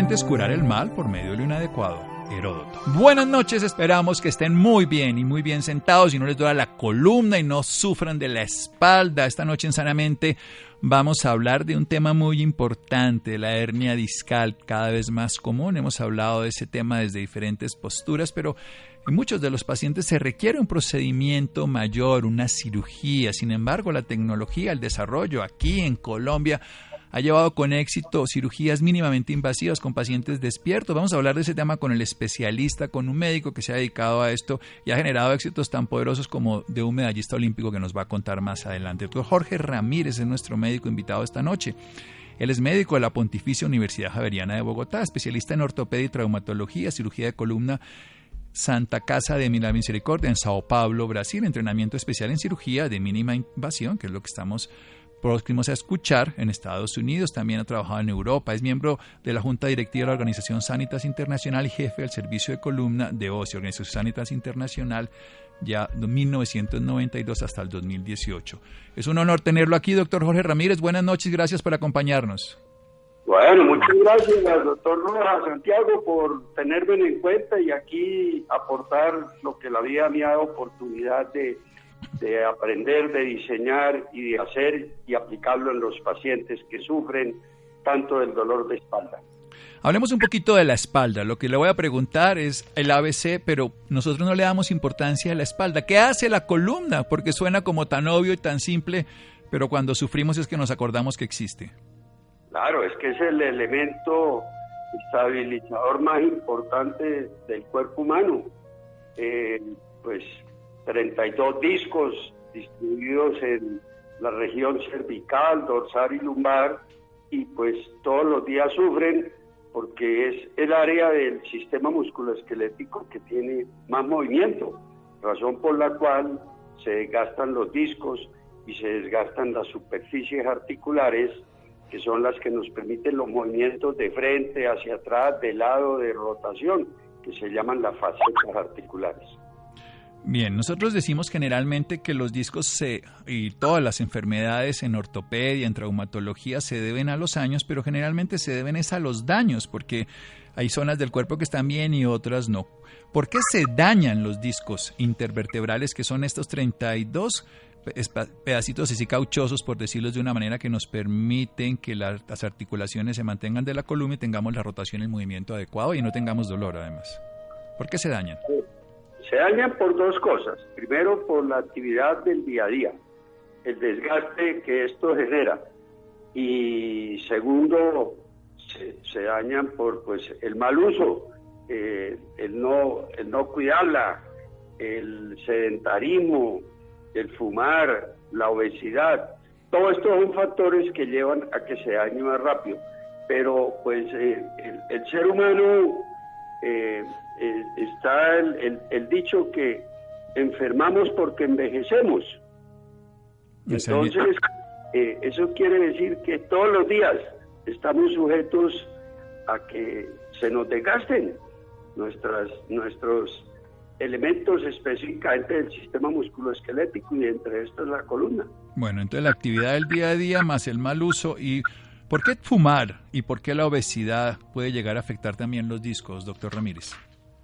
Intentes curar el mal por medio de un adecuado Heródoto. Buenas noches, esperamos que estén muy bien y muy bien sentados y no les duela la columna y no sufran de la espalda. Esta noche en Sanamente vamos a hablar de un tema muy importante, la hernia discal, cada vez más común. Hemos hablado de ese tema desde diferentes posturas, pero en muchos de los pacientes se requiere un procedimiento mayor, una cirugía. Sin embargo, la tecnología, el desarrollo aquí en Colombia ha llevado con éxito cirugías mínimamente invasivas con pacientes despiertos. Vamos a hablar de ese tema con el especialista, con un médico que se ha dedicado a esto y ha generado éxitos tan poderosos como de un medallista olímpico que nos va a contar más adelante. El doctor Jorge Ramírez es nuestro médico invitado esta noche. Él es médico de la Pontificia Universidad Javeriana de Bogotá, especialista en ortopedia y traumatología, cirugía de columna Santa Casa de Milagro Misericordia en Sao Paulo, Brasil, entrenamiento especial en cirugía de mínima invasión, que es lo que estamos próximos a escuchar en Estados Unidos, también ha trabajado en Europa, es miembro de la Junta Directiva de la Organización Sanitas Internacional y jefe del Servicio de Columna de OSI, Organización Sanitas Internacional, ya de 1992 hasta el 2018. Es un honor tenerlo aquí, doctor Jorge Ramírez. Buenas noches, gracias por acompañarnos. Bueno, muchas gracias doctor Rojas Santiago por tenerme en cuenta y aquí aportar lo que la vida me ha dado oportunidad de de aprender, de diseñar y de hacer y aplicarlo en los pacientes que sufren tanto del dolor de espalda. Hablemos un poquito de la espalda. Lo que le voy a preguntar es el ABC, pero nosotros no le damos importancia a la espalda. ¿Qué hace la columna? Porque suena como tan obvio y tan simple, pero cuando sufrimos es que nos acordamos que existe. Claro, es que es el elemento estabilizador más importante del cuerpo humano. Eh, pues 32 discos distribuidos en la región cervical, dorsal y lumbar, y pues todos los días sufren porque es el área del sistema musculoesquelético que tiene más movimiento, razón por la cual se desgastan los discos y se desgastan las superficies articulares, que son las que nos permiten los movimientos de frente, hacia atrás, de lado, de rotación, que se llaman las facetas articulares. Bien, nosotros decimos generalmente que los discos se, y todas las enfermedades en ortopedia, en traumatología, se deben a los años, pero generalmente se deben es a los daños, porque hay zonas del cuerpo que están bien y otras no. ¿Por qué se dañan los discos intervertebrales, que son estos 32 pedacitos así cauchosos, por decirlos de una manera, que nos permiten que las articulaciones se mantengan de la columna y tengamos la rotación y el movimiento adecuado y no tengamos dolor además? ¿Por qué se dañan? Se dañan por dos cosas. Primero, por la actividad del día a día, el desgaste que esto genera. Y segundo, se, dañan por pues el mal uso, eh, el, no, el no cuidarla, el sedentarismo, el fumar, la obesidad. Todo esto son factores que llevan a que se dañe más rápido. Pero pues eh, el, ser humano eh, eh, está el, dicho que enfermamos porque envejecemos. Entonces, eh, eso quiere decir que todos los días estamos sujetos a que se nos desgasten nuestras, nuestros elementos específicamente del sistema musculoesquelético y entre estos la columna. Bueno, entonces la actividad del día a día más el mal uso y ¿por qué fumar y por qué la obesidad puede llegar a afectar también los discos, doctor Ramírez?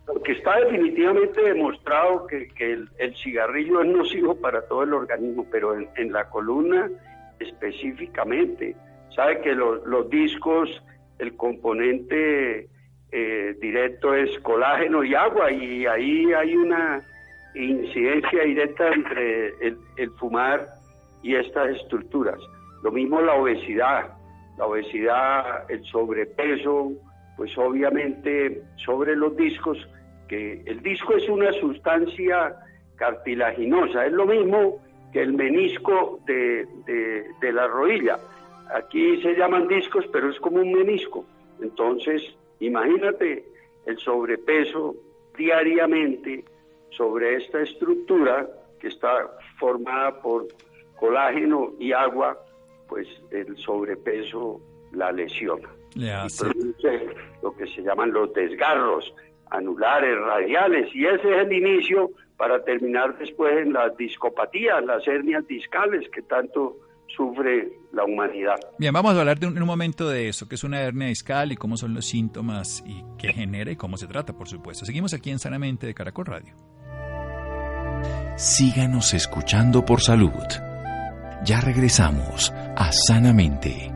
Porque está definitivamente demostrado que, el, cigarrillo es nocivo para todo el organismo, pero en, la columna específicamente. Sabe que los discos, el componente eh, directo es colágeno y agua y ahí hay una incidencia directa entre el, fumar y estas estructuras. Lo mismo la obesidad, la obesidad, el sobrepeso, pues obviamente sobre los discos, que el disco es una sustancia cartilaginosa, es lo mismo que el menisco de, de la rodilla. Aquí se llaman discos, pero es como un menisco. Entonces, Imagínate el sobrepeso diariamente sobre esta estructura que está formada por colágeno y agua, pues el sobrepeso la lesiona. y produce lo que se llaman los desgarros anulares, radiales, y ese es el inicio para terminar después en las discopatías, las hernias discales que tanto sufre la humanidad. Bien, vamos a hablar de un, un, momento de eso, que es una hernia discal y cómo son los síntomas y qué genera y cómo se trata, por supuesto. Seguimos aquí en Sanamente de Caracol Radio. Síganos escuchando por salud. Ya regresamos a Sanamente.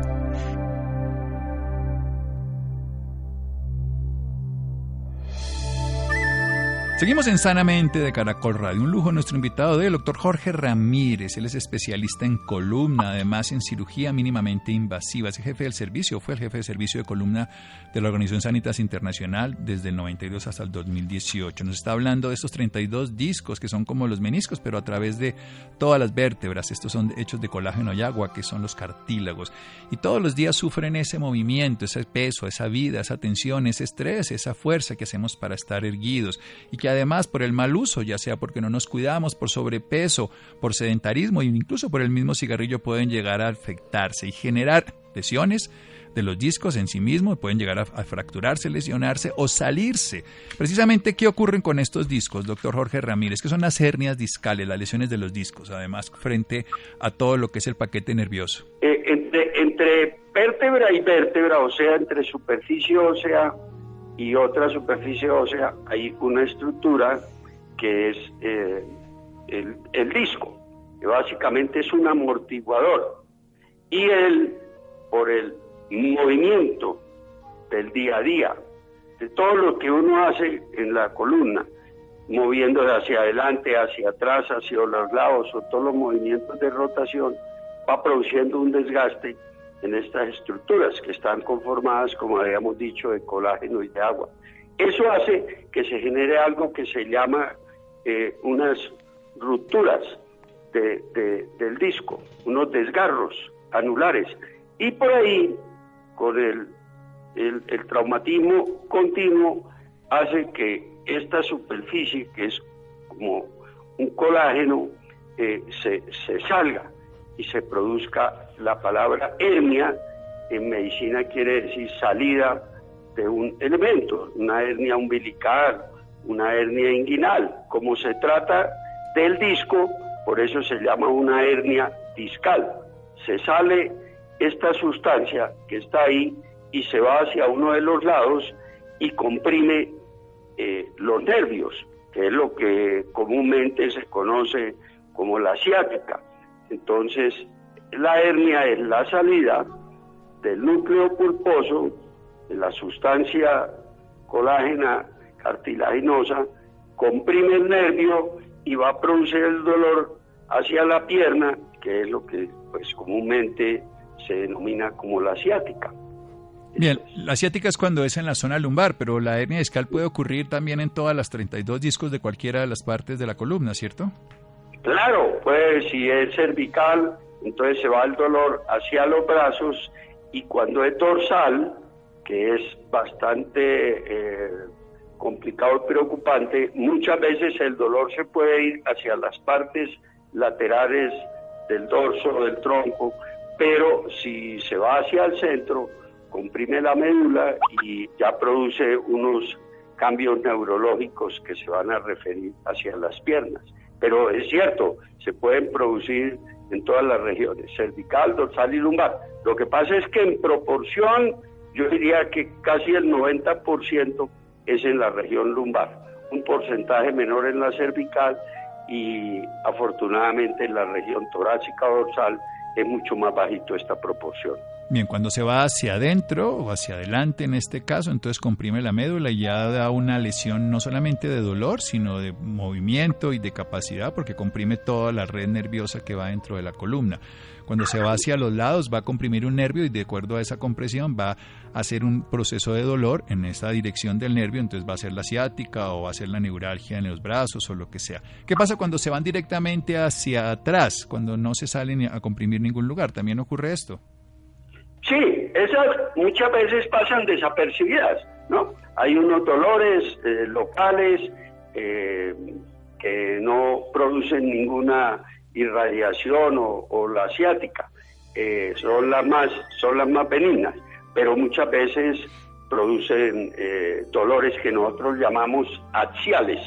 Seguimos en Sanamente de Caracol Radio. Un lujo nuestro invitado de el doctor Jorge Ramírez. Él es especialista en columna, además en cirugía mínimamente invasiva. Es jefe del servicio, fue el jefe de servicio de columna de la Organización Sanitas Internacional desde el 92 hasta el 2018. Nos está hablando de estos 32 discos que son como los meniscos, pero a través de todas las vértebras. Estos son hechos de colágeno y agua, que son los cartílagos. Y todos los días sufren ese movimiento, ese peso, esa vida, esa tensión, ese estrés, esa fuerza que hacemos para estar erguidos y que además por el mal uso, ya sea porque no nos cuidamos, por sobrepeso, por sedentarismo e incluso por el mismo cigarrillo pueden llegar a afectarse y generar lesiones de los discos en sí mismos, pueden llegar a, fracturarse, lesionarse o salirse. Precisamente, ¿qué ocurren con estos discos, doctor Jorge Ramírez? que son las hernias discales, las lesiones de los discos, además, frente a todo lo que es el paquete nervioso? Eh, entre, entre vértebra y vértebra, o sea, entre superficie ósea y otra superficie ósea hay una estructura que es eh, el, disco, que básicamente es un amortiguador. Y él, por el movimiento del día a día, de todo lo que uno hace en la columna, moviéndose hacia adelante, hacia atrás, hacia los lados, o todos los movimientos de rotación, va produciendo un desgaste en estas estructuras que están conformadas, como habíamos dicho, de colágeno y de agua. Eso hace que se genere algo que se llama eh, unas rupturas del disco, unos desgarros anulares. Y por ahí, con el, el, traumatismo continuo, hace que esta superficie, que es como un colágeno, eh, se, se salga y se produzca la palabra hernia, en medicina quiere decir salida de un elemento, una hernia umbilical, una hernia inguinal. Como se trata del disco, por eso se llama una hernia discal. Se sale esta sustancia que está ahí y se va hacia uno de los lados y comprime eh, los nervios, que es lo que comúnmente se conoce como la ciática. Entonces, la hernia es la salida del núcleo pulposo de la sustancia colágena cartilaginosa, comprime el nervio y va a producir el dolor hacia la pierna, que es lo que pues comúnmente se denomina como la ciática. Bien, la ciática es cuando es en la zona lumbar, pero la hernia discal puede ocurrir también en todas las 32 discos de cualquiera de las partes de la columna, ¿cierto? Claro, pues si es cervical, entonces se va el dolor hacia los brazos y cuando es dorsal, que es bastante eh, complicado y preocupante, muchas veces el dolor se puede ir hacia las partes laterales del dorso, del tronco, pero si se va hacia el centro, comprime la médula y ya produce unos cambios neurológicos que se van a referir hacia las piernas. Pero es cierto, se pueden producir en todas las regiones, cervical, dorsal y lumbar. Lo que pasa es que en proporción, yo diría que casi el 90% es en la región lumbar, un porcentaje menor en la cervical y afortunadamente en la región torácica dorsal es mucho más bajito esta proporción. Bien, cuando se va hacia adentro o hacia adelante en este caso, entonces comprime la médula y ya da una lesión no solamente de dolor, sino de movimiento y de capacidad, porque comprime toda la red nerviosa que va dentro de la columna. Cuando se va hacia los lados va a comprimir un nervio y de acuerdo a esa compresión va a hacer un proceso de dolor en esa dirección del nervio, entonces va a ser la ciática o va a ser la neuralgia en los brazos o lo que sea. ¿Qué pasa cuando se van directamente hacia atrás, cuando no se salen a comprimir ningún lugar? ¿También ocurre esto? Sí, esas muchas veces pasan desapercibidas, ¿no? Hay unos dolores eh, locales eh, que no producen ninguna irradiación o, la asiática, eh, son las más son las más benignas, pero muchas veces producen dolores que nosotros llamamos axiales,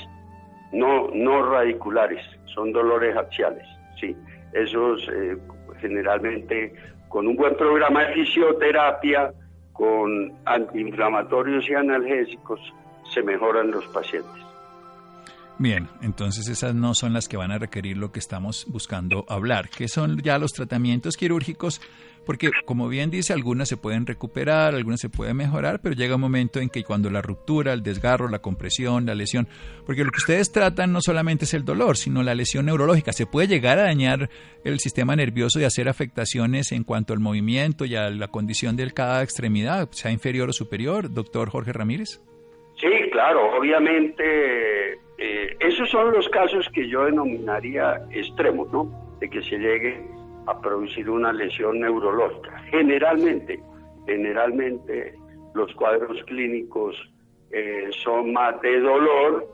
no no radiculares, son dolores axiales, sí, esos generalmente con un buen programa de fisioterapia, con antiinflamatorios y analgésicos, se mejoran los pacientes. Bien, entonces esas no son las que van a requerir lo que estamos buscando hablar, que son ya los tratamientos quirúrgicos, porque como bien dice, algunas se pueden recuperar, algunas se pueden mejorar, pero llega un momento en que cuando la ruptura, el desgarro, la compresión, la lesión, porque lo que ustedes tratan no solamente es el dolor, sino la lesión neurológica, se puede llegar a dañar el sistema nervioso y hacer afectaciones en cuanto al movimiento y a la condición de cada extremidad, sea inferior o superior, doctor Jorge Ramírez. Sí, claro, obviamente eh, esos son los casos que yo denominaría extremos, ¿no? De que se llegue a producir una lesión neurológica. Generalmente, generalmente los cuadros clínicos eh, son más de dolor,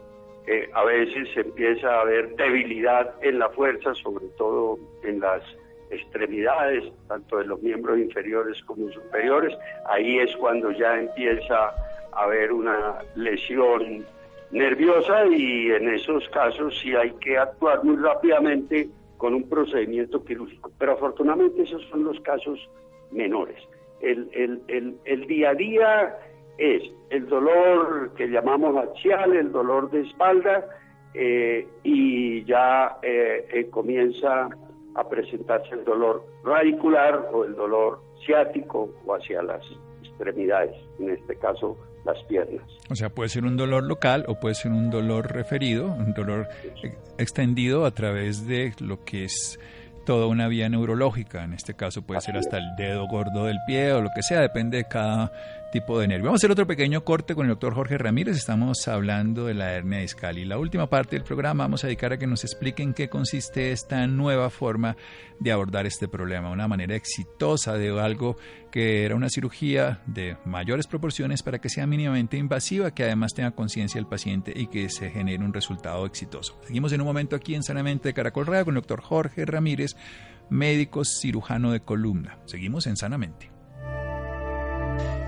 eh, a veces se empieza a haber debilidad en la fuerza, sobre todo en las extremidades, tanto de los miembros inferiores como superiores. Ahí es cuando ya empieza a haber una lesión nerviosa y en esos casos sí hay que actuar muy rápidamente con un procedimiento quirúrgico. Pero afortunadamente esos son los casos menores. El, el, el, día a día es el dolor que llamamos axial, el dolor de espalda, eh, y ya eh, eh, comienza a presentarse el dolor radicular o el dolor ciático o hacia las extremidades, en este caso las piernas. O sea, puede ser un dolor local o puede ser un dolor referido, un dolor extendido a través de lo que es toda una vía neurológica. En este caso puede ser hasta el dedo gordo del pie o lo que sea, depende de cada tipo de nervio. Vamos a hacer otro pequeño corte con el doctor Jorge Ramírez. Estamos hablando de la hernia discal y la última parte del programa vamos a dedicar a que nos expliquen qué consiste esta nueva forma de abordar este problema, una manera exitosa de algo que era una cirugía de mayores proporciones para que sea mínimamente invasiva, que además tenga conciencia el paciente y que se genere un resultado exitoso. Seguimos en un momento aquí en Sanamente de Caracol Radio con el doctor Jorge Ramírez, médico cirujano de columna. Seguimos en Sanamente.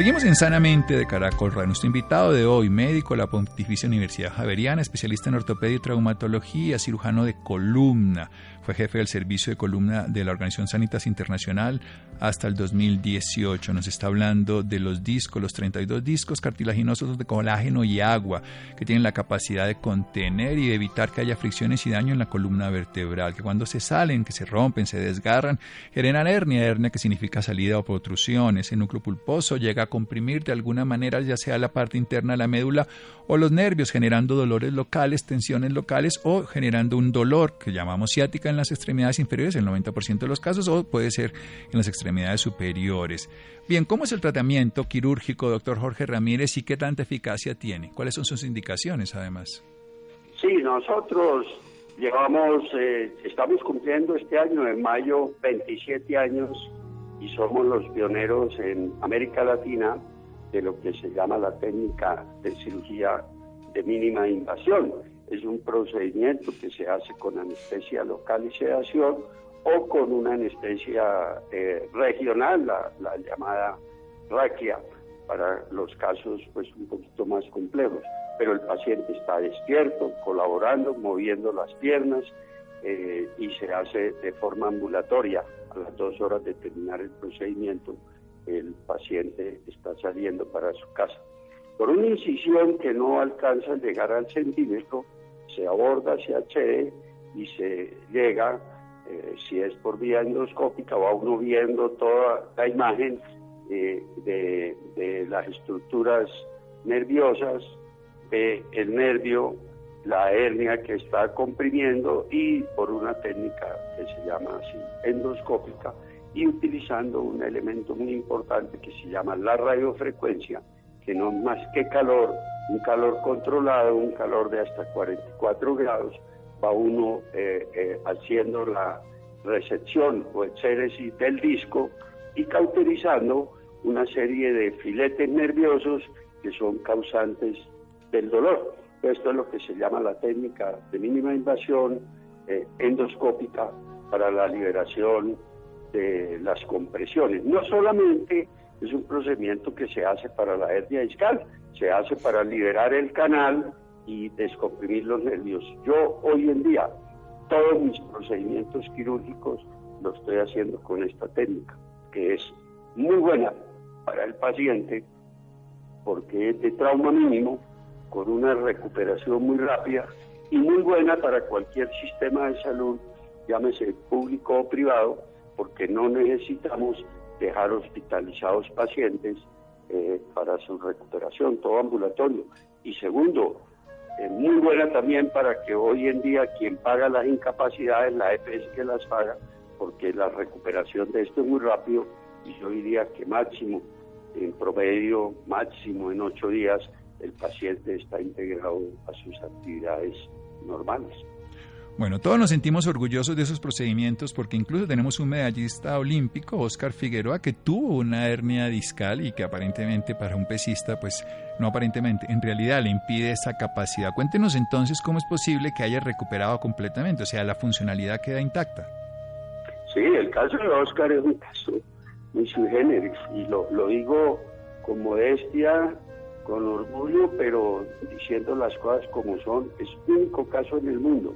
Seguimos en Sanamente de Caracol Radio. Nuestro invitado de hoy, médico de la Pontificia Universidad Javeriana, especialista en ortopedia y traumatología, cirujano de columna. Fue jefe del servicio de columna de la Organización Sanitas Internacional hasta el 2018. Nos está hablando de los discos, los 32 discos cartilaginosos de colágeno y agua, que tienen la capacidad de contener y evitar que haya fricciones y daño en la columna vertebral, que cuando se salen, que se rompen, se desgarran, generan hernia, hernia que significa salida o protrusión. Ese núcleo pulposo llega comprimir de alguna manera ya sea la parte interna de la médula o los nervios, generando dolores locales, tensiones locales o generando un dolor que llamamos ciática en las extremidades inferiores, el 90% de los casos, o puede ser en las extremidades superiores. Bien, ¿cómo es el tratamiento quirúrgico, doctor Jorge Ramírez, y qué tanta eficacia tiene? ¿Cuáles son sus indicaciones, además? Sí, nosotros llevamos, eh, estamos cumpliendo este año, en mayo, 27 años y somos los pioneros en América Latina de lo que se llama la técnica de cirugía de mínima invasión. Es un procedimiento que se hace con anestesia local y sedación o con una anestesia eh, regional, la, la, llamada raquia, para los casos pues un poquito más complejos. Pero el paciente está despierto, colaborando, moviendo las piernas eh, y se hace de forma ambulatoria. A las dos horas de terminar el procedimiento, el paciente está saliendo para su casa. Por una incisión que no alcanza a llegar al centímetro, se aborda, se accede y se llega eh, si es por vía endoscópica, va uno viendo toda la imagen eh, de, las estructuras nerviosas, ve el nervio, la hernia que está comprimiendo y por una técnica que se llama endoscópica y utilizando un elemento muy importante que se llama la radiofrecuencia, que no es más que calor, un calor controlado, un calor de hasta 44 grados, va uno eh, eh, haciendo la recepción o exéresis del disco y cauterizando una serie de filetes nerviosos que son causantes del dolor. Esto es lo que se llama la técnica de mínima invasión eh, endoscópica para la liberación de las compresiones. No solamente es un procedimiento que se hace para la hernia discal, se hace para liberar el canal y descomprimir los nervios. Yo hoy en día todos mis procedimientos quirúrgicos los estoy haciendo con esta técnica, que es muy buena para el paciente porque es de trauma mínimo, con una recuperación muy rápida y muy buena para cualquier sistema de salud, llámese público o privado, porque no necesitamos dejar hospitalizados pacientes eh, para su recuperación, todo ambulatorio. Y segundo, muy buena también para que hoy en día quien paga las incapacidades, la EPS que las paga, porque la recuperación de esto es muy rápido y yo diría que máximo, en promedio, máximo en ocho días, el paciente está integrado a sus actividades normales. Bueno, todos nos sentimos orgullosos de esos procedimientos porque incluso tenemos un medallista olímpico, Oscar Figueroa, que tuvo una hernia discal y que aparentemente para un pesista, pues no aparentemente, en realidad le impide esa capacidad. Cuéntenos entonces cómo es posible que haya recuperado completamente, o sea, la funcionalidad queda intacta. Sí, el caso de Oscar es un caso muy sui generis y lo, lo digo con modestia, con orgullo, pero diciendo las cosas como son. Es único caso en el mundo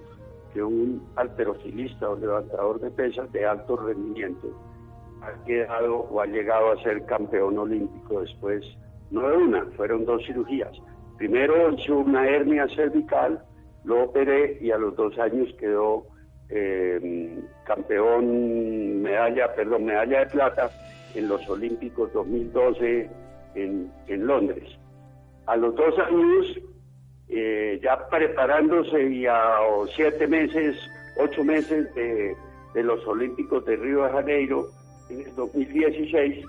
que un alterofilista o levantador de pesas de alto rendimiento ha quedado o ha llegado a ser campeón olímpico después, no de una, fueron dos cirugías. Primero hizo una hernia cervical, lo operé y a los dos años quedó eh, campeón, medalla, perdón, medalla de plata en los Olímpicos 2012 en, en Londres. A los dos años eh, ya preparándose y a siete meses, ocho meses de, los Olímpicos de Río de Janeiro, en el 2016,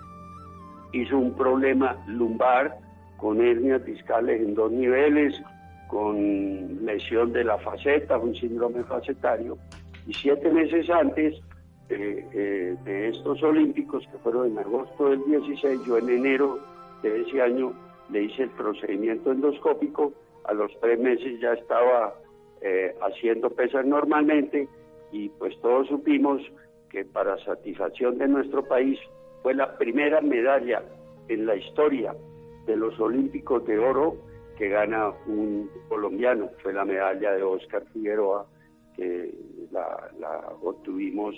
hizo un problema lumbar con hernias discales en dos niveles, con lesión de la faceta, un síndrome facetario, y siete meses antes eh, de estos Olímpicos, que fueron en agosto del 16, yo en enero de ese año le hice el procedimiento endoscópico a los tres meses ya estaba eh, haciendo pesas normalmente y pues todos supimos que para satisfacción de nuestro país fue la primera medalla en la historia de los Olímpicos de Oro que gana un colombiano. Fue la medalla de Oscar Figueroa que la, obtuvimos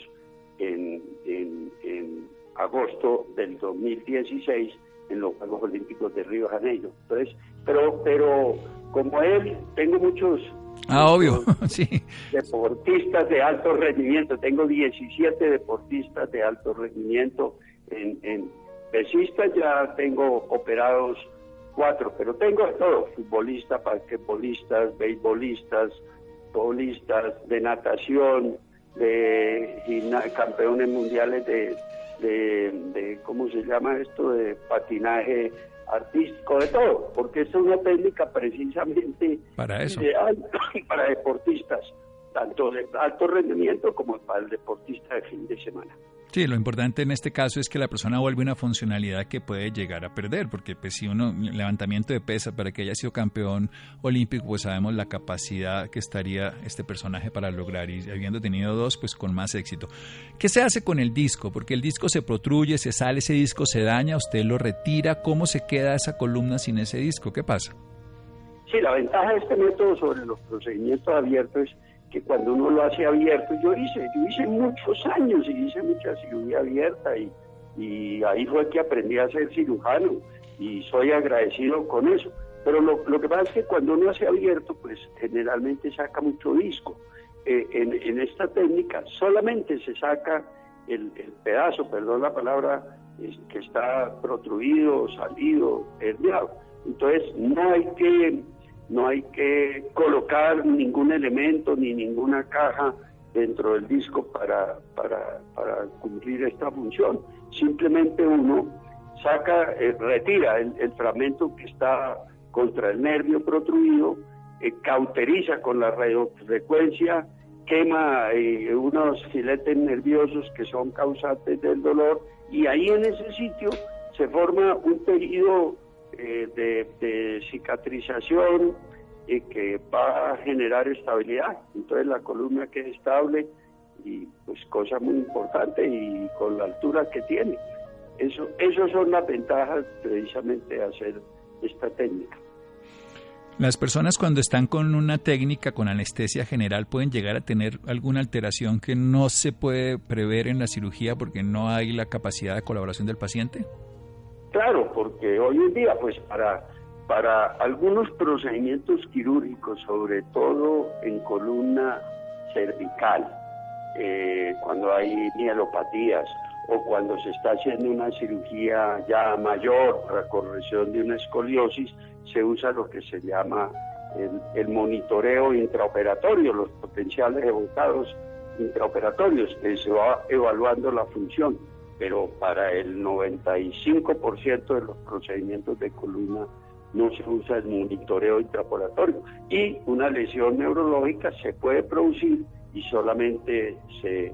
en, en, en agosto del 2016 en los Juegos Olímpicos de Río de Janeiro. Entonces, pero, pero como él, tengo muchos Ah, obvio, sí. Deportistas de alto rendimiento. Tengo 17 deportistas de alto rendimiento en, pesistas ya tengo operados cuatro, pero tengo de todo, futbolistas, basquetbolistas, beisbolistas, bolistas, de natación, de campeones mundiales de, de, ¿cómo se llama esto?, de patinaje artístico, de todo, porque es una técnica precisamente para eso. ideal para deportistas, tanto de alto rendimiento como para el deportista de fin de semana. Sí, lo importante en este caso es que la persona vuelve una funcionalidad que puede llegar a perder, porque pues si uno levantamiento de pesa para que haya sido campeón olímpico, pues sabemos la capacidad que estaría este personaje para lograr y habiendo tenido dos, pues con más éxito. ¿Qué se hace con el disco? Porque el disco se protruye, se sale, ese disco se daña, usted lo retira, ¿cómo se queda esa columna sin ese disco? ¿Qué pasa? Sí, la ventaja de este método sobre los procedimientos abiertos es que cuando uno lo hace abierto, yo hice, yo hice muchos años y hice mucha cirugía abierta y, ahí fue que aprendí a ser cirujano y soy agradecido con eso. Pero lo, lo que pasa es que cuando uno hace abierto, pues generalmente saca mucho disco. Eh, en, en, esta técnica solamente se saca el, el pedazo, perdón la palabra, que está protruido, salido, herniado. Entonces no hay que no hay que colocar ningún elemento ni ninguna caja dentro del disco para, para, para cumplir esta función. Simplemente uno saca, eh, retira el, fragmento que está contra el nervio protruido, eh, cauteriza con la radiofrecuencia, quema eh, unos filetes nerviosos que son causantes del dolor y ahí en ese sitio se forma un tejido eh, de, cicatrización y que va a generar estabilidad. Entonces la columna queda estable y pues cosa muy importante y con la altura que tiene. Eso, esos son las ventajas precisamente de hacer esta técnica. Las personas cuando están con una técnica con anestesia general pueden llegar a tener alguna alteración que no se puede prever en la cirugía porque no hay la capacidad de colaboración del paciente. Claro, porque hoy en día, pues para, para algunos procedimientos quirúrgicos, sobre todo en columna cervical, eh, cuando hay mielopatías o cuando se está haciendo una cirugía ya mayor para corrección de una escoliosis, se usa lo que se llama el, el monitoreo intraoperatorio, los potenciales evocados intraoperatorios, que se va evaluando la función pero para el 95% de los procedimientos de columna no se usa el monitoreo intraporatorio y una lesión neurológica se puede producir y solamente se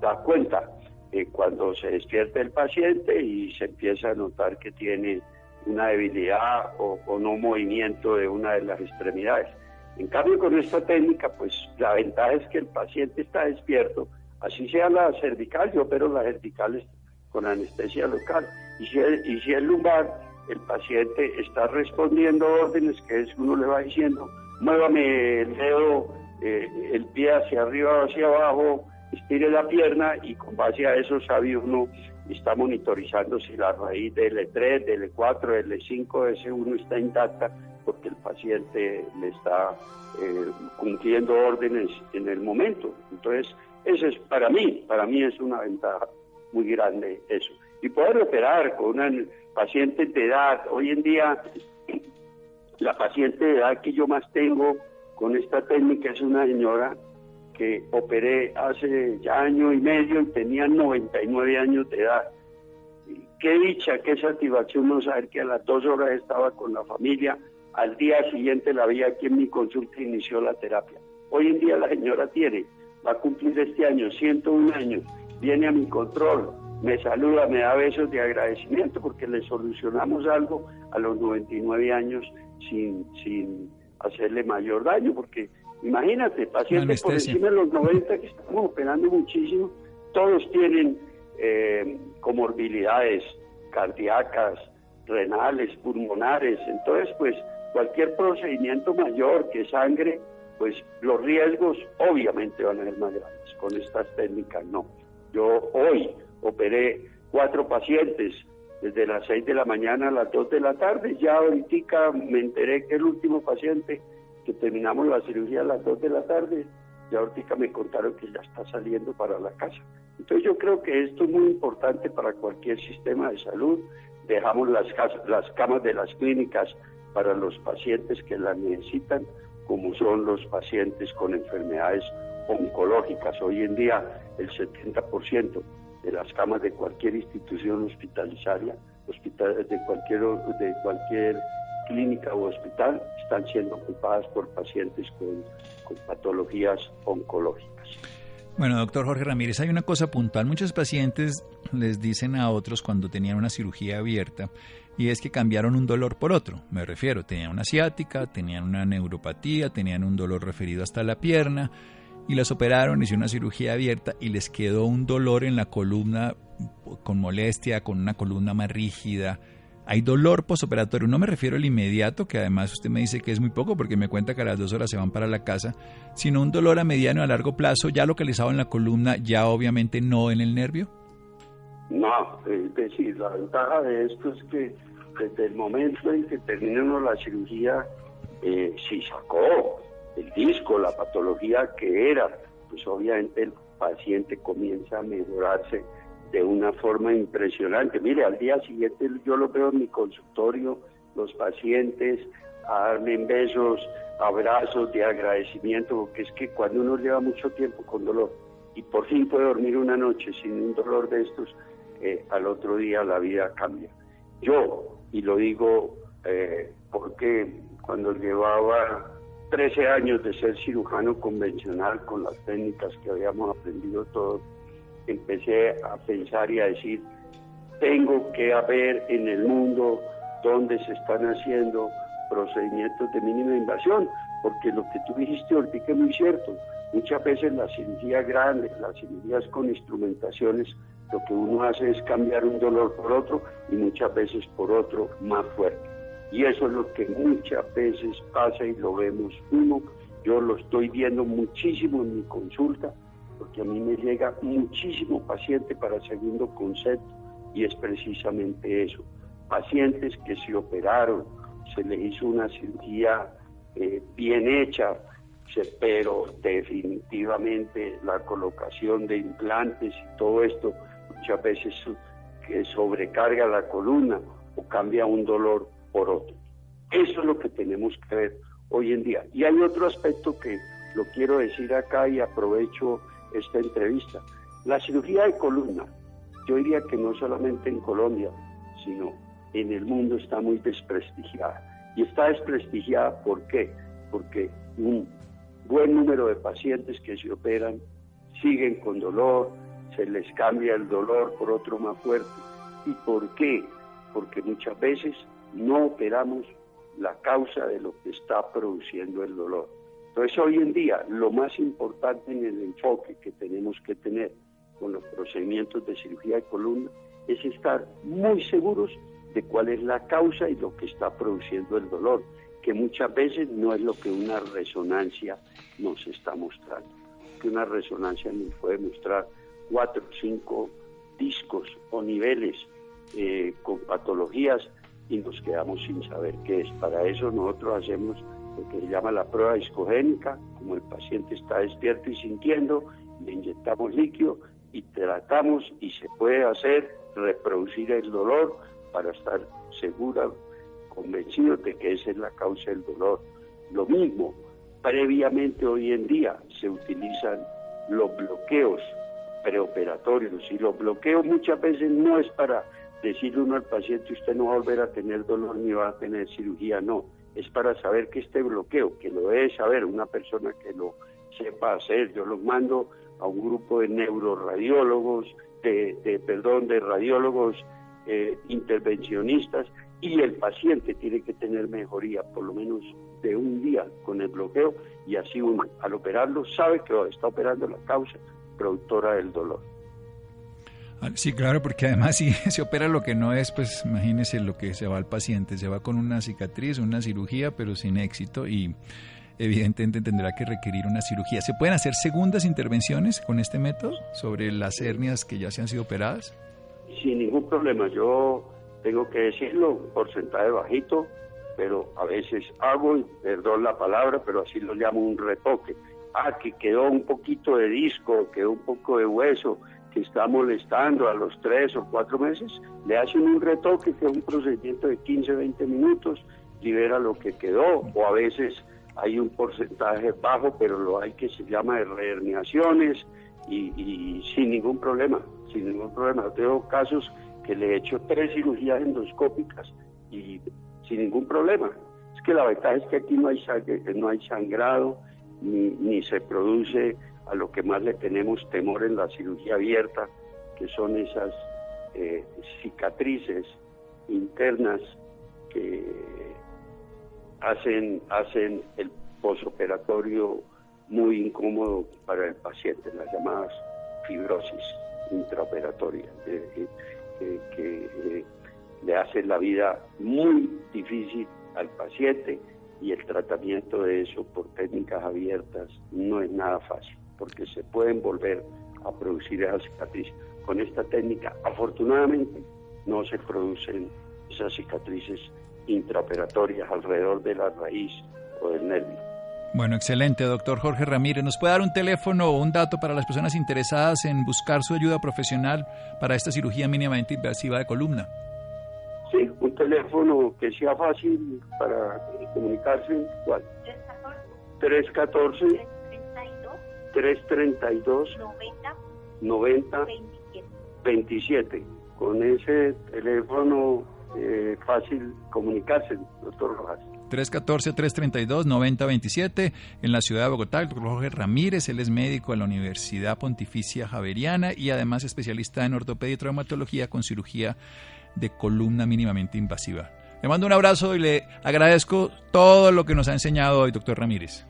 da cuenta eh, cuando se despierta el paciente y se empieza a notar que tiene una debilidad o, no movimiento de una de las extremidades. En cambio, con esta técnica, pues la ventaja es que el paciente está despierto, así sea la cervical, yo opero las cervicales con anestesia local. Y si, es, y si lumbar, el paciente está respondiendo órdenes que es uno le va diciendo, muévame el dedo, eh, el pie hacia arriba o hacia abajo, estire la pierna y con base a eso sabe uno, está monitorizando si la raíz del L3, del L4, del L5, S1 está intacta porque el paciente le está eh, cumpliendo órdenes en el momento. Entonces, eso es para mí, para mí es una ventaja muy grande eso. Y poder operar con una paciente de edad, hoy en día la paciente de edad que yo más tengo con esta técnica es una señora que operé hace ya año y medio y tenía 99 años de edad. Qué dicha, qué satisfacción no saber que a las dos horas estaba con la familia, al día siguiente la vi aquí en mi consulta e inició la terapia. Hoy en día la señora tiene, va a cumplir este año 101 años viene a mi control, me saluda, me da besos de agradecimiento porque le solucionamos algo a los 99 años sin, sin hacerle mayor daño, porque imagínate, pacientes por encima de los 90 que estamos operando muchísimo, todos tienen eh, comorbilidades cardíacas, renales, pulmonares, entonces pues cualquier procedimiento mayor que sangre, pues los riesgos obviamente van a ser más grandes, con estas técnicas no. Yo hoy operé cuatro pacientes desde las seis de la mañana a las dos de la tarde. Ya ahorita me enteré que el último paciente que terminamos la cirugía a las dos de la tarde ya ahorita me contaron que ya está saliendo para la casa. Entonces yo creo que esto es muy importante para cualquier sistema de salud. Dejamos las, las camas de las clínicas para los pacientes que las necesitan, como son los pacientes con enfermedades oncológicas. Hoy en día el 70% de las camas de cualquier institución hospitalizaria, hospital, de cualquier de cualquier clínica o hospital están siendo ocupadas por pacientes con, patologías oncológicas. Bueno, doctor Jorge Ramírez, hay una cosa puntual. Muchos pacientes les dicen a otros cuando tenían una cirugía abierta y es que cambiaron un dolor por otro. Me refiero, tenían una ciática, tenían una neuropatía, tenían un dolor referido hasta la pierna y las operaron, hicieron una cirugía abierta y les quedó un dolor en la columna con molestia, con una columna más rígida. Hay dolor posoperatorio, no me refiero al inmediato, que además usted me dice que es muy poco porque me cuenta que a las dos horas se van para la casa, sino un dolor a mediano y a largo plazo ya localizado en la columna, ya obviamente no en el nervio. No, es decir, la ventaja de esto es que desde el momento en que terminó la cirugía, eh, sacó el disco, la patología que era, pues obviamente el paciente comienza a mejorarse de una forma impresionante. Mire, al día siguiente yo lo veo en mi consultorio, los pacientes darme besos, abrazos de agradecimiento, porque es que cuando uno lleva mucho tiempo con dolor y por fin puede dormir una noche sin un dolor de estos, eh, al otro día la vida cambia. Yo, y lo digo eh, porque cuando llevaba 13 años de ser cirujano convencional con las técnicas que habíamos aprendido todos, empecé a pensar y a decir, tengo que haber en el mundo donde se están haciendo procedimientos de mínima invasión, porque lo que tú dijiste ahorita es muy cierto. Muchas veces las cirugías grandes, las cirugías con instrumentaciones, lo que uno hace es cambiar un dolor por otro y muchas veces por otro más fuerte. Y eso es lo que muchas veces pasa y lo vemos uno. Yo lo estoy viendo muchísimo en mi consulta, porque a mí me llega muchísimo paciente para segundo concepto y es precisamente eso. Pacientes que se operaron, se le hizo una cirugía eh, bien hecha, pero definitivamente la colocación de implantes y todo esto muchas veces que sobrecarga la columna o cambia un dolor por otro. Eso es lo que tenemos que ver hoy en día. Y hay otro aspecto que lo quiero decir acá y aprovecho esta entrevista. La cirugía de columna, yo diría que no solamente en Colombia, sino en el mundo está muy desprestigiada. Y está desprestigiada ¿por? Porque un buen número de pacientes que se operan siguen con dolor, se les cambia el dolor por otro más fuerte. ¿Y por qué? Porque muchas veces no operamos la causa de lo que está produciendo el dolor. Entonces hoy en día lo más importante en el enfoque que tenemos que tener con los procedimientos de cirugía de columna es estar muy seguros de cuál es la causa y lo que está produciendo el dolor, que muchas veces no es lo que una resonancia nos está mostrando. Que una resonancia nos puede mostrar cuatro cinco discos o niveles eh, con patologías y nos quedamos sin saber qué es. Para eso nosotros hacemos lo que se llama la prueba discogénica, como el paciente está despierto y sintiendo, le inyectamos líquido y tratamos y se puede hacer reproducir el dolor para estar segura, convencido de que esa es la causa del dolor. Lo mismo, previamente hoy en día se utilizan los bloqueos preoperatorios y los bloqueos muchas veces no es para decirle uno al paciente usted no va a volver a tener dolor ni va a tener cirugía, no, es para saber que este bloqueo, que lo debe saber una persona que lo sepa hacer, yo los mando a un grupo de neuroradiólogos, de, perdón, de radiólogos eh, intervencionistas y el paciente tiene que tener mejoría por lo menos de un día con el bloqueo y así uno al operarlo sabe que está operando la causa productora del dolor. Ah, sí, claro, porque además si se opera lo que no es, pues imagínese lo que se va al paciente. Se va con una cicatriz, una cirugía, pero sin éxito y evidentemente tendrá que requerir una cirugía. ¿Se pueden hacer segundas intervenciones con este método sobre las hernias que ya se han sido operadas? Sin ningún problema. Yo tengo que decirlo, porcentaje bajito, pero a veces hago, perdón la palabra, pero así lo llamo un retoque ah, que quedó un poquito de disco, quedó un poco de hueso, que está molestando a los tres o cuatro meses, le hacen un retoque que es un procedimiento de 15, 20 minutos, libera lo que quedó, o a veces hay un porcentaje bajo, pero lo hay que se llama de reherniaciones y, sin ningún problema, sin ningún problema. Tengo casos que le he hecho tres cirugías endoscópicas y sin ningún problema. Es que la ventaja es que aquí no hay, no hay sangrado, ni, ni se produce a lo que más le tenemos temor en la cirugía abierta, que son esas eh, cicatrices internas que hacen, hacen el posoperatorio muy incómodo para el paciente, las llamadas fibrosis intraoperatoria, que eh, le hacen la vida muy difícil al paciente y el tratamiento de eso por técnicas abiertas no es nada fácil, porque se pueden volver a producir esas cicatrices. Con esta técnica, afortunadamente, no se producen esas cicatrices intraoperatorias alrededor de la raíz o del nervio. Bueno, excelente, doctor Jorge Ramírez. ¿Nos puede dar un teléfono o un dato para las personas interesadas en buscar su ayuda profesional para esta cirugía mínimamente invasiva de columna? Sí, un teléfono que sea fácil para comunicarse. ¿Cuál? 314 332 90 90 27. Con ese teléfono eh, fácil comunicarse, doctor Rojas. 314-332-9027 en la ciudad de Bogotá. El doctor Jorge Ramírez, él es médico de la Universidad Pontificia Javeriana y además especialista en ortopedia y traumatología con cirugía de columna mínimamente invasiva. Le mando un abrazo y le agradezco todo lo que nos ha enseñado hoy, doctor Ramírez.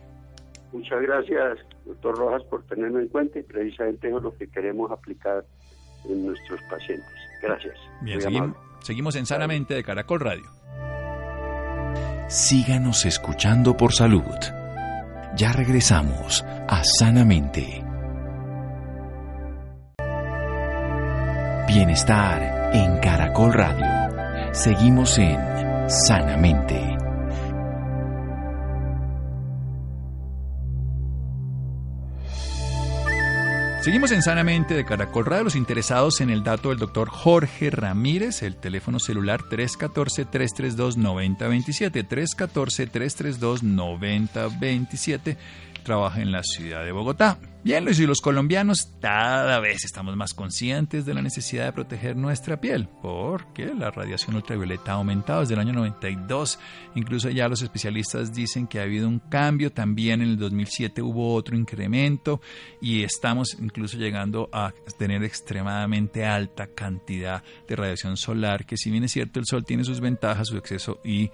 Muchas gracias, doctor Rojas, por tenerlo en cuenta y precisamente es lo que queremos aplicar en nuestros pacientes. Gracias. Bien, seguimos, seguimos en Sanamente de Caracol Radio. Síganos escuchando por salud. Ya regresamos a Sanamente. Bienestar en Caracol Radio. Seguimos en Sanamente. Seguimos en Sanamente de Caracol Radio. Los interesados en el dato del doctor Jorge Ramírez, el teléfono celular 314-332-9027. 314-332-9027 trabaja en la ciudad de Bogotá. Bien, Luis, y los colombianos cada vez estamos más conscientes de la necesidad de proteger nuestra piel, porque la radiación ultravioleta ha aumentado desde el año 92. Incluso ya los especialistas dicen que ha habido un cambio, también en el 2007 hubo otro incremento y estamos incluso llegando a tener extremadamente alta cantidad de radiación solar, que si bien es cierto el sol tiene sus ventajas, su exceso y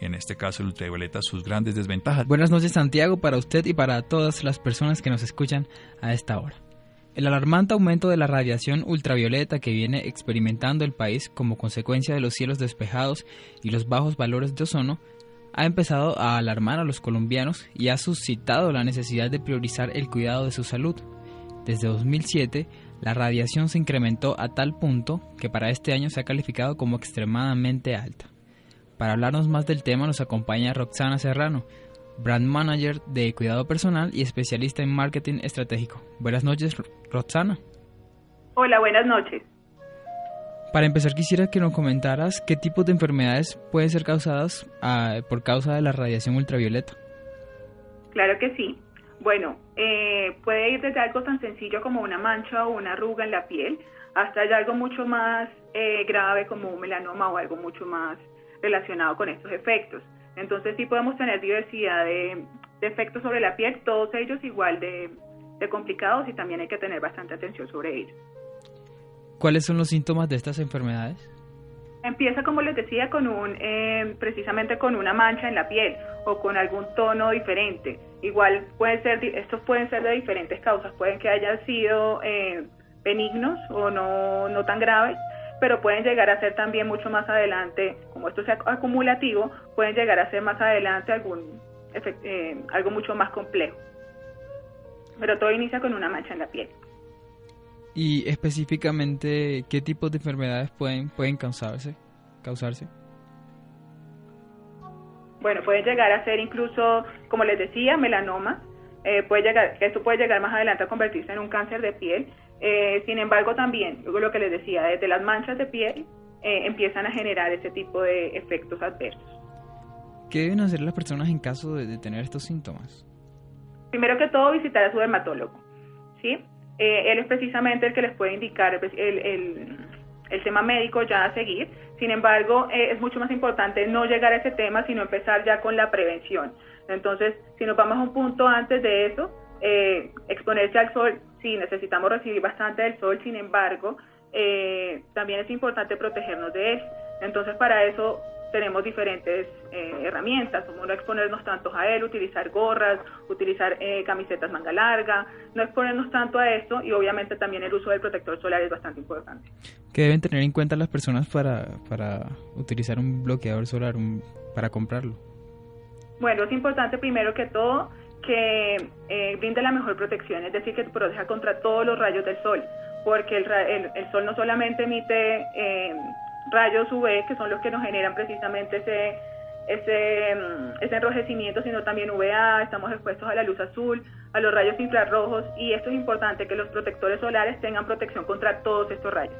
en este caso el ultravioleta, sus grandes desventajas. Buenas noches Santiago para usted y para todas las personas que nos escuchan a esta hora. El alarmante aumento de la radiación ultravioleta que viene experimentando el país como consecuencia de los cielos despejados y los bajos valores de ozono ha empezado a alarmar a los colombianos y ha suscitado la necesidad de priorizar el cuidado de su salud. Desde 2007, la radiación se incrementó a tal punto que para este año se ha calificado como extremadamente alta. Para hablarnos más del tema nos acompaña Roxana Serrano, brand manager de cuidado personal y especialista en marketing estratégico. Buenas noches, Roxana. Hola, buenas noches. Para empezar, quisiera que nos comentaras qué tipo de enfermedades pueden ser causadas ah, por causa de la radiación ultravioleta. Claro que sí. Bueno, eh, puede ir desde algo tan sencillo como una mancha o una arruga en la piel hasta algo mucho más eh, grave como un melanoma o algo mucho más relacionado con estos efectos. Entonces sí podemos tener diversidad de, efectos sobre la piel, todos ellos igual de, complicados y también hay que tener bastante atención sobre ellos. ¿Cuáles son los síntomas de estas enfermedades? Empieza, como les decía, con un, eh, precisamente con una mancha en la piel o con algún tono diferente. Igual pueden ser, estos pueden ser de diferentes causas, pueden que hayan sido eh, benignos o no, no tan graves, pero pueden llegar a ser también mucho más adelante, como esto es acumulativo, pueden llegar a ser más adelante algún eh, algo mucho más complejo. Pero todo inicia con una mancha en la piel. ¿Y específicamente qué tipos de enfermedades pueden, pueden causarse? causarse? Bueno, pueden llegar a ser incluso, como les decía, melanoma, eh, puede llegar, esto puede llegar más adelante a convertirse en un cáncer de piel. Eh, sin embargo, también, luego lo que les decía, desde las manchas de piel eh, empiezan a generar ese tipo de efectos adversos. ¿Qué deben hacer las personas en caso de, tener estos síntomas? Primero que todo, visitar a su dermatólogo. ¿sí? él es precisamente el que les puede indicar el, el, el tema médico ya a seguir. Sin embargo, es mucho más importante no llegar a ese tema, sino empezar ya con la prevención. Entonces, si nos vamos a un punto antes de eso, eh, exponerse al sol, sí, necesitamos recibir bastante del sol, sin embargo, eh, también es importante protegernos de él. Entonces, para eso tenemos diferentes eh, herramientas, como no exponernos tanto a él, utilizar gorras, utilizar camisetas manga larga, no exponernos tanto a esto y obviamente también el uso del protector solar es bastante importante. ¿Qué deben tener en cuenta las personas para, para utilizar un bloqueador solar, para comprarlo? Bueno, es importante primero que todo que eh, brinde la mejor protección, es decir, que proteja contra todos los rayos del sol, porque el, el, sol no solamente emite eh, rayos UV, que son los que nos generan precisamente ese, ese, mm, ese enrojecimiento, sino también UVA, estamos expuestos a la luz azul, a los rayos infrarrojos, y esto es importante, que los protectores solares tengan protección contra todos estos rayos.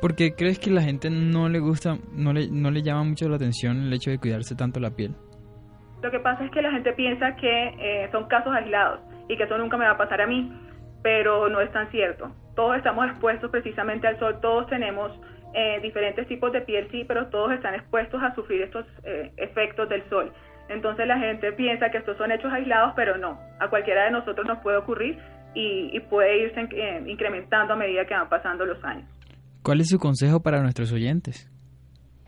¿Por qué crees que la gente no le gusta, no le, no le llama mucho la atención el hecho de cuidarse tanto la piel? Lo que pasa es que la gente piensa que eh, son casos aislados y que eso nunca me va a pasar a mí, pero no es tan cierto. Todos estamos expuestos precisamente al sol, todos tenemos eh, diferentes tipos de piel, sí, pero todos están expuestos a sufrir estos eh, efectos del sol. Entonces la gente piensa que estos son hechos aislados, pero no. A cualquiera de nosotros nos puede ocurrir y, y puede irse incrementando a medida que van pasando los años. ¿Cuál es su consejo para nuestros oyentes?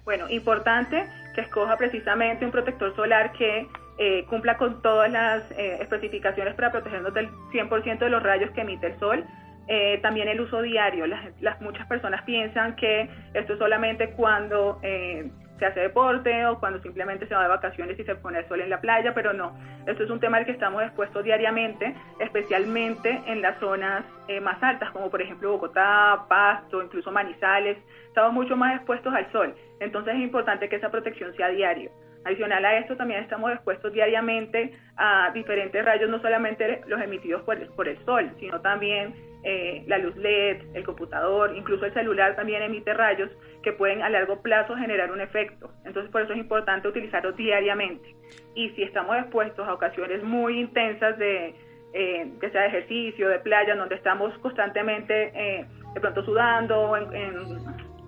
Bueno, importante que escoja precisamente un protector solar que eh, cumpla con todas las eh, especificaciones para protegernos del 100% de los rayos que emite el sol. Eh, también el uso diario. Las, muchas personas piensan que esto es solamente cuando se hace deporte o cuando simplemente se va de vacaciones y se pone el sol en la playa, pero no. Esto es un tema al que estamos expuestos diariamente, especialmente en las zonas más altas, como por ejemplo Bogotá, Pasto, incluso Manizales. Estamos mucho más expuestos al sol. Entonces es importante que esa protección sea diario. Adicional a esto, también estamos expuestos diariamente a diferentes rayos, no solamente los emitidos por, el sol, sino también eh, la luz LED, el computador, incluso el celular también emite rayos que pueden a largo plazo generar un efecto. Entonces, por eso es importante utilizarlos diariamente. Y si estamos expuestos a ocasiones muy intensas de, eh, que sea de ejercicio, de playa, donde estamos constantemente eh, de pronto sudando en, en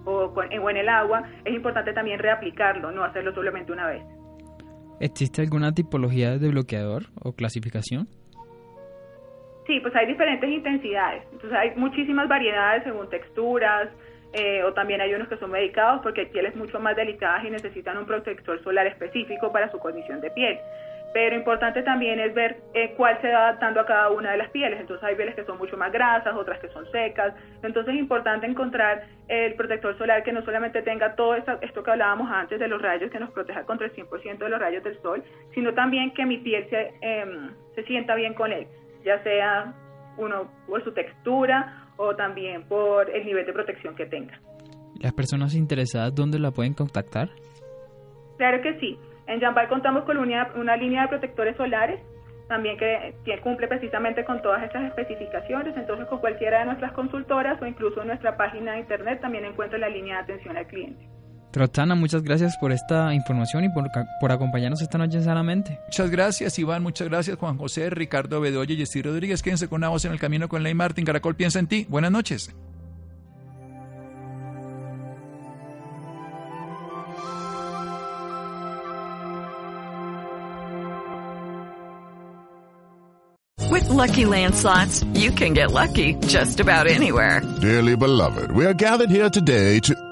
o, en el agua, es importante también reaplicarlo, no hacerlo solamente una vez. ¿Existe alguna tipología de bloqueador o clasificación? Sí, pues hay diferentes intensidades. Entonces hay muchísimas variedades según texturas, eh, o también hay unos que son medicados porque hay pieles mucho más delicadas y necesitan un protector solar específico para su condición de piel pero importante también es ver eh, cuál se va adaptando a cada una de las pieles. Entonces hay pieles que son mucho más grasas, otras que son secas. Entonces es importante encontrar el protector solar que no solamente tenga todo esto, que hablábamos antes de los rayos, que nos proteja contra el 100% de los rayos del sol, sino también que mi piel se, em, se sienta bien con él, ya sea uno por su textura o también por el nivel de protección que tenga. ¿Las personas interesadas dónde la pueden contactar? Claro que sí. En Jambal contamos con una, línea de protectores solares, también que, cumple precisamente con todas estas especificaciones, entonces con cualquiera de nuestras consultoras o incluso en nuestra página de internet también encuentra la línea de atención al cliente. Roxana, muchas gracias por esta información y por, por, acompañarnos esta noche Sanamente. Muchas gracias, Iván. Muchas gracias, Juan José, Ricardo Bedoya y Jessy Rodríguez. Quédense con una voz en el camino con Ley Martín. Caracol piensa en ti. Buenas noches. Lucky Land slots, you can get lucky just about anywhere. Dearly beloved, we are gathered here today to.